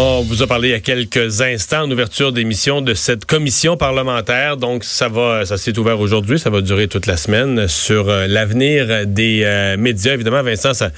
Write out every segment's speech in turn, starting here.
On vous a parlé il y a quelques instants en ouverture d'émission de cette commission parlementaire. Donc, ça va, ça s'est ouvert aujourd'hui, ça va durer toute la semaine sur euh, l'avenir des euh, médias. Évidemment, Vincent, ça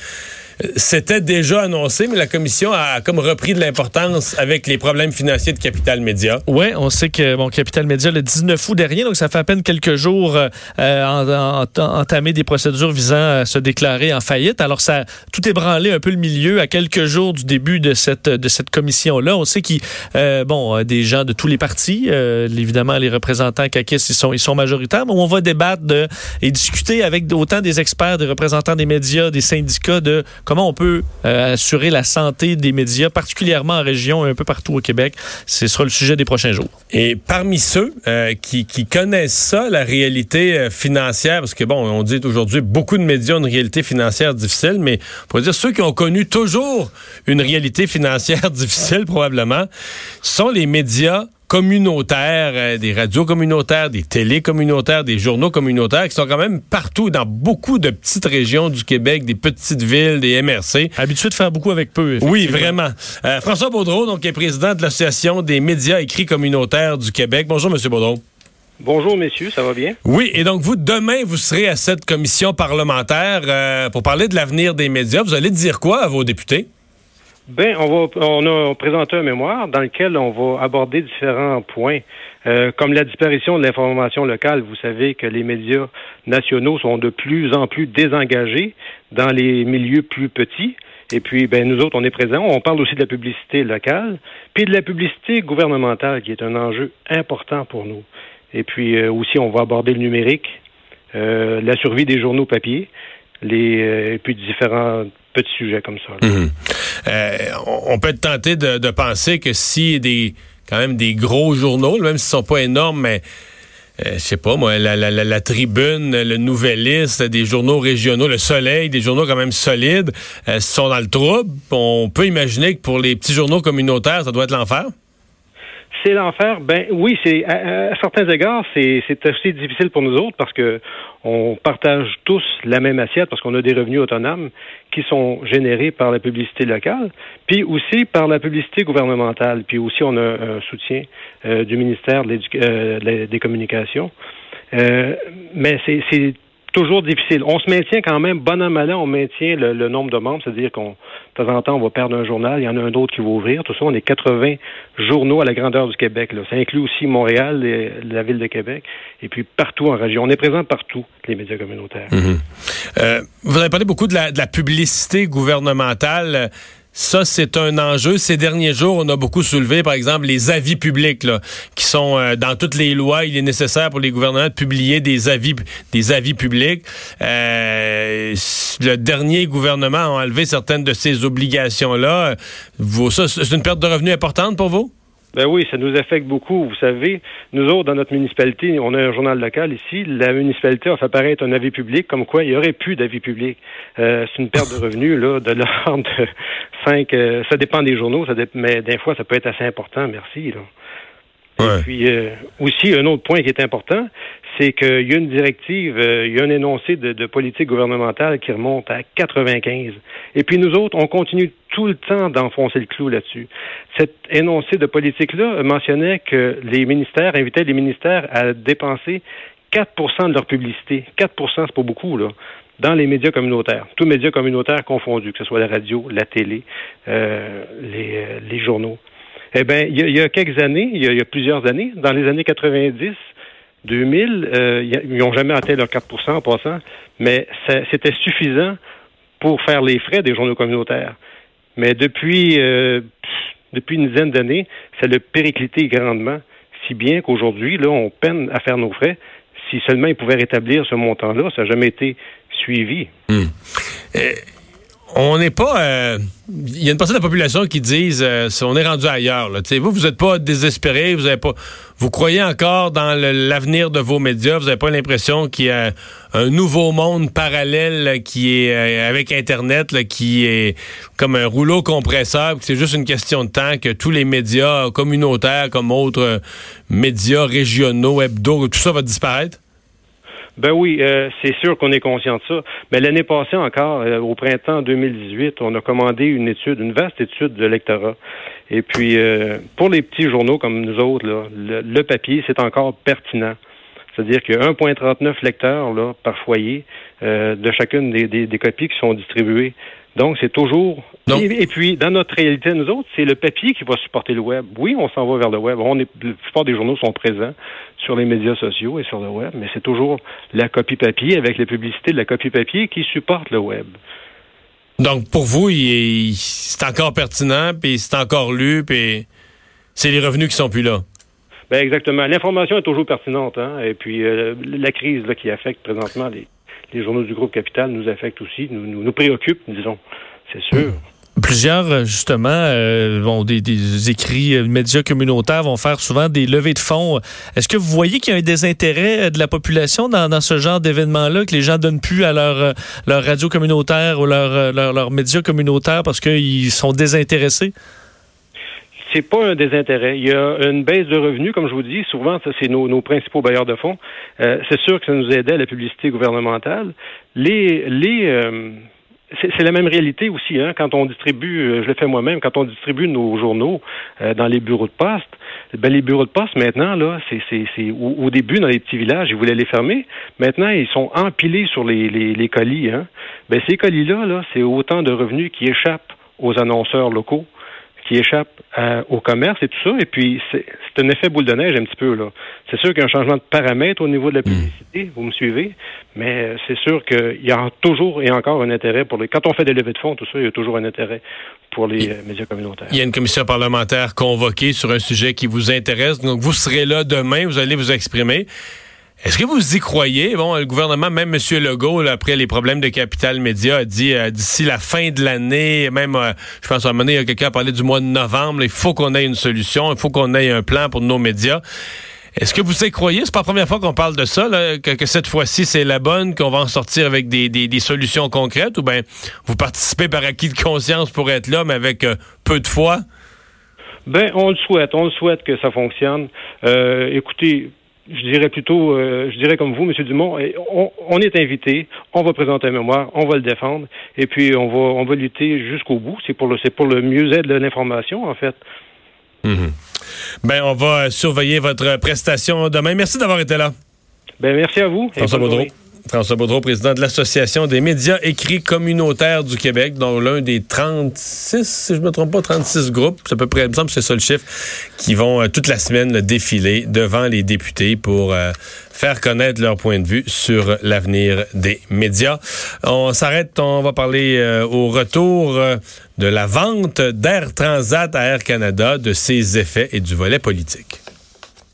c'était déjà annoncé, mais la commission a comme repris de l'importance avec les problèmes financiers de Capital Média. Oui, on sait que bon, Capital Média, le 19 août dernier, donc ça fait à peine quelques jours, euh, en, entamé des procédures visant à se déclarer en faillite. Alors, ça tout ébranlé un peu le milieu à quelques jours du début de cette, de cette commission-là. On sait qu'il euh, bon, des gens de tous les partis, euh, évidemment, les représentants CACIS, ils sont, ils sont majoritaires, mais on va débattre de, et discuter avec autant des experts, des représentants des médias, des syndicats de comment on peut euh, assurer la santé des médias, particulièrement en région et un peu partout au Québec. Ce sera le sujet des prochains jours. Et parmi ceux euh, qui, connaissent ça, la réalité euh, financière, parce que bon, on dit aujourd'hui beaucoup de médias ont une réalité financière difficile, mais on pourrait dire ceux qui ont connu toujours une réalité financière difficile probablement, sont les médias communautaires, euh, des radios communautaires, des télés communautaires, des journaux communautaires qui sont quand même partout dans beaucoup de petites régions du Québec, des petites villes, des MRC. Habitués de faire beaucoup avec peu. Oui, vraiment. Euh, François Baudreau, donc, est président de l'Association des médias écrits communautaires du Québec. Bonjour, Monsieur Baudreau. Bonjour, messieurs, ça va bien? Oui, et donc vous, demain, vous serez à cette commission parlementaire euh, pour parler de l'avenir des médias. Vous allez dire quoi à vos députés? Ben, on va, on a présenté un mémoire dans lequel on va aborder différents points, euh, comme la disparition de l'information locale. Vous savez que les médias nationaux sont de plus en plus désengagés dans les milieux plus petits. Et puis, ben, nous autres, on est présents. On parle aussi de la publicité locale, puis de la publicité gouvernementale, qui est un enjeu important pour nous. Et puis euh, aussi, on va aborder le numérique, euh, la survie des journaux papier, les, et puis différents petits sujets comme ça. Mhm. Euh, on peut être tenté de, penser que si des quand même des gros journaux, même s'ils sont pas énormes, mais euh, je sais pas moi, la, Tribune, le Nouvelliste, des journaux régionaux, le Soleil, des journaux quand même solides, euh, sont dans le trouble. On peut imaginer que pour les petits journaux communautaires, ça doit être l'enfer. C'est l'enfer. Ben oui, c'est à, certains égards, c'est assez difficile pour nous autres parce que on partage tous la même assiette parce qu'on a des revenus autonomes qui sont générés par la publicité locale, puis aussi par la publicité gouvernementale, puis aussi on a un soutien euh, du ministère euh, des Communications. Euh, mais c'est toujours difficile. On se maintient quand même, bon an, mal on maintient le, nombre de membres, c'est-à-dire qu'on, de temps en temps, on va perdre un journal, il y en a un autre qui va ouvrir. Tout ça, on est 80 journaux à la grandeur du Québec. Ça inclut aussi Montréal, la ville de Québec, et puis partout en région. On est présent partout, les médias communautaires. Mhm. Euh, vous avez parlé beaucoup de la, de la publicité gouvernementale. Ça, c'est un enjeu. Ces derniers jours, on a beaucoup soulevé, par exemple, les avis publics, qui sont euh, dans toutes les lois. Il est nécessaire pour les gouvernements de publier des avis, des avis publics. Euh, le dernier gouvernement a enlevé certaines de ces obligations-là. C'est une perte de revenus importante pour vous? Ben oui, ça nous affecte beaucoup. Vous savez, nous autres, dans notre municipalité, on a un journal local ici. La municipalité a fait apparaître un avis public comme quoi il y aurait plus d'avis public. Euh, c'est une perte de revenus là, de l'ordre de 5... Euh, ça dépend des journaux, ça mais des fois, ça peut être assez important. Merci. Là. Et puis euh, aussi, un autre point qui est important, c'est qu'il y a une directive, euh, il y a un énoncé de, politique gouvernementale qui remonte à 95. Et puis nous autres, on continue tout le temps d'enfoncer le clou là-dessus. Cet énoncé de politique-là mentionnait que les ministères invitaient les ministères à dépenser 4% de leur publicité. 4% c'est pas beaucoup, là dans les médias communautaires, tous médias communautaires confondus, que ce soit la radio, la télé, euh, les, les journaux. Eh bien, il y, a quelques années, il y a, plusieurs années, dans les années 90, 2000, euh, ils n'ont jamais atteint leur 4% en passant, mais c'était suffisant pour faire les frais des journaux communautaires. Mais depuis, euh, depuis une dizaine d'années, ça le périclité grandement, si bien qu'aujourd'hui, là, on peine à faire nos frais. Si seulement ils pouvaient rétablir ce montant-là, ça n'a jamais été suivi. Hmm on n'est pas. Euh, il y a une partie de la population qui disent euh, on est rendu ailleurs. Là. Vous, vous n'êtes pas désespéré, vous avez pas. Vous croyez encore dans l'avenir de vos médias. Vous n'avez pas l'impression qu'il y a un nouveau monde parallèle qui est euh, avec Internet, qui est comme un rouleau compresseur. C'est juste une question de temps que tous les médias communautaires, comme autres médias régionaux, hebdo, tout ça va disparaître? Ben oui, euh, c'est sûr qu'on est conscient de ça. Mais l'année passée encore, euh, au printemps 2018, on a commandé une étude, une vaste étude de lectorat. Et puis, euh, pour les petits journaux comme nous autres, là, le, papier, c'est encore pertinent. C'est-à-dire qu'il y a 1,39 lecteurs là, par foyer euh, de chacune des, des, des, copies qui sont distribuées. Donc, c'est toujours. Et, puis, dans notre réalité, nous autres, c'est le papier qui va supporter le web. Oui, on s'en va vers le web. On est, la plupart des journaux sont présents sur les médias sociaux et sur le web, mais c'est toujours la copie papier avec les publicités de la copie papier qui supporte le web. Donc, pour vous, c'est encore pertinent, puis c'est encore lu, puis c'est les revenus qui sont plus là. Ben exactement. L'information est toujours pertinente, hein? Et puis euh, la crise là, qui affecte présentement les, les journaux du groupe Capital nous affectent aussi, nous, nous, nous préoccupent, disons. C'est sûr. Plusieurs, euh, justement, euh, des, écrits euh, médias communautaires vont faire souvent des levées de fonds. Est-ce que vous voyez qu'il y a un désintérêt euh, de la population dans, dans ce genre d'événement-là, que les gens donnent plus à leur, leur radio communautaire ou leur, leur, leur médias communautaires parce qu'ils sont désintéressés? C'est pas un désintérêt. Il y a une baisse de revenus, comme je vous dis. Souvent, c'est nos, nos, principaux bailleurs de fonds. Euh, c'est sûr que ça nous aidait à la publicité gouvernementale. Les, les, euh, c'est la même réalité aussi, hein, quand on distribue, euh, je le fais moi-même, quand on distribue nos journaux euh, dans les bureaux de poste, ben les bureaux de poste maintenant, là, c'est au, au, début dans les petits villages, ils voulaient les fermer. Maintenant, ils sont empilés sur les, les, les colis. Hein. Ben ces colis-là, là, c'est autant de revenus qui échappent aux annonceurs locaux qui échappent euh, au commerce et tout ça. Et puis, c'est un effet boule de neige un petit peu. là. C'est sûr qu'il y a un changement de paramètres au niveau de la hmm. publicité, vous me suivez, mais euh, c'est sûr qu'il y a toujours et encore un intérêt pour les... Quand on fait des levées de fonds, tout ça, il y a toujours un intérêt pour les euh, médias communautaires. Il y a une commission parlementaire convoquée sur un sujet qui vous intéresse. Donc, vous serez là demain, vous allez vous exprimer. Est-ce que vous y croyez? Bon, le gouvernement, même M. Legault, après les problèmes de capital média, a dit euh, d'ici la fin de l'année, même, euh, je pense à un moment donné, quelqu'un a parlé du mois de novembre, il faut qu'on ait une solution, il faut qu'on ait un plan pour nos médias. Est-ce que vous y croyez? C'est pas la première fois qu'on parle de ça, que, cette fois-ci c'est la bonne, qu'on va en sortir avec des, des, solutions concrètes, ou bien vous participez par acquis de conscience pour être là, mais avec euh, peu de foi? Ben, on le souhaite, on le souhaite que ça fonctionne. écoutez, je dirais plutôt, euh, je dirais comme vous, M. Dumont, on, on, est invité, on va présenter un mémoire, on va le défendre, et puis on va, on va lutter jusqu'au bout. C'est pour le, c'est pour le mieux-être de l'information, en fait. Mhm. Ben, on va surveiller votre prestation demain. Merci d'avoir été là. Ben, merci à vous. François. François Baudreau, président de l'Association des médias écrits communautaires du Québec, dont l'un des 36, si je ne me trompe pas, 36 groupes, c'est à peu près, il me semble c'est ça le chiffre, qui vont euh, toute la semaine le défiler devant les députés pour euh, faire connaître leur point de vue sur l'avenir des médias. On s'arrête, on va parler euh, au retour de la vente d'Air Transat à Air Canada, de ses effets et du volet politique.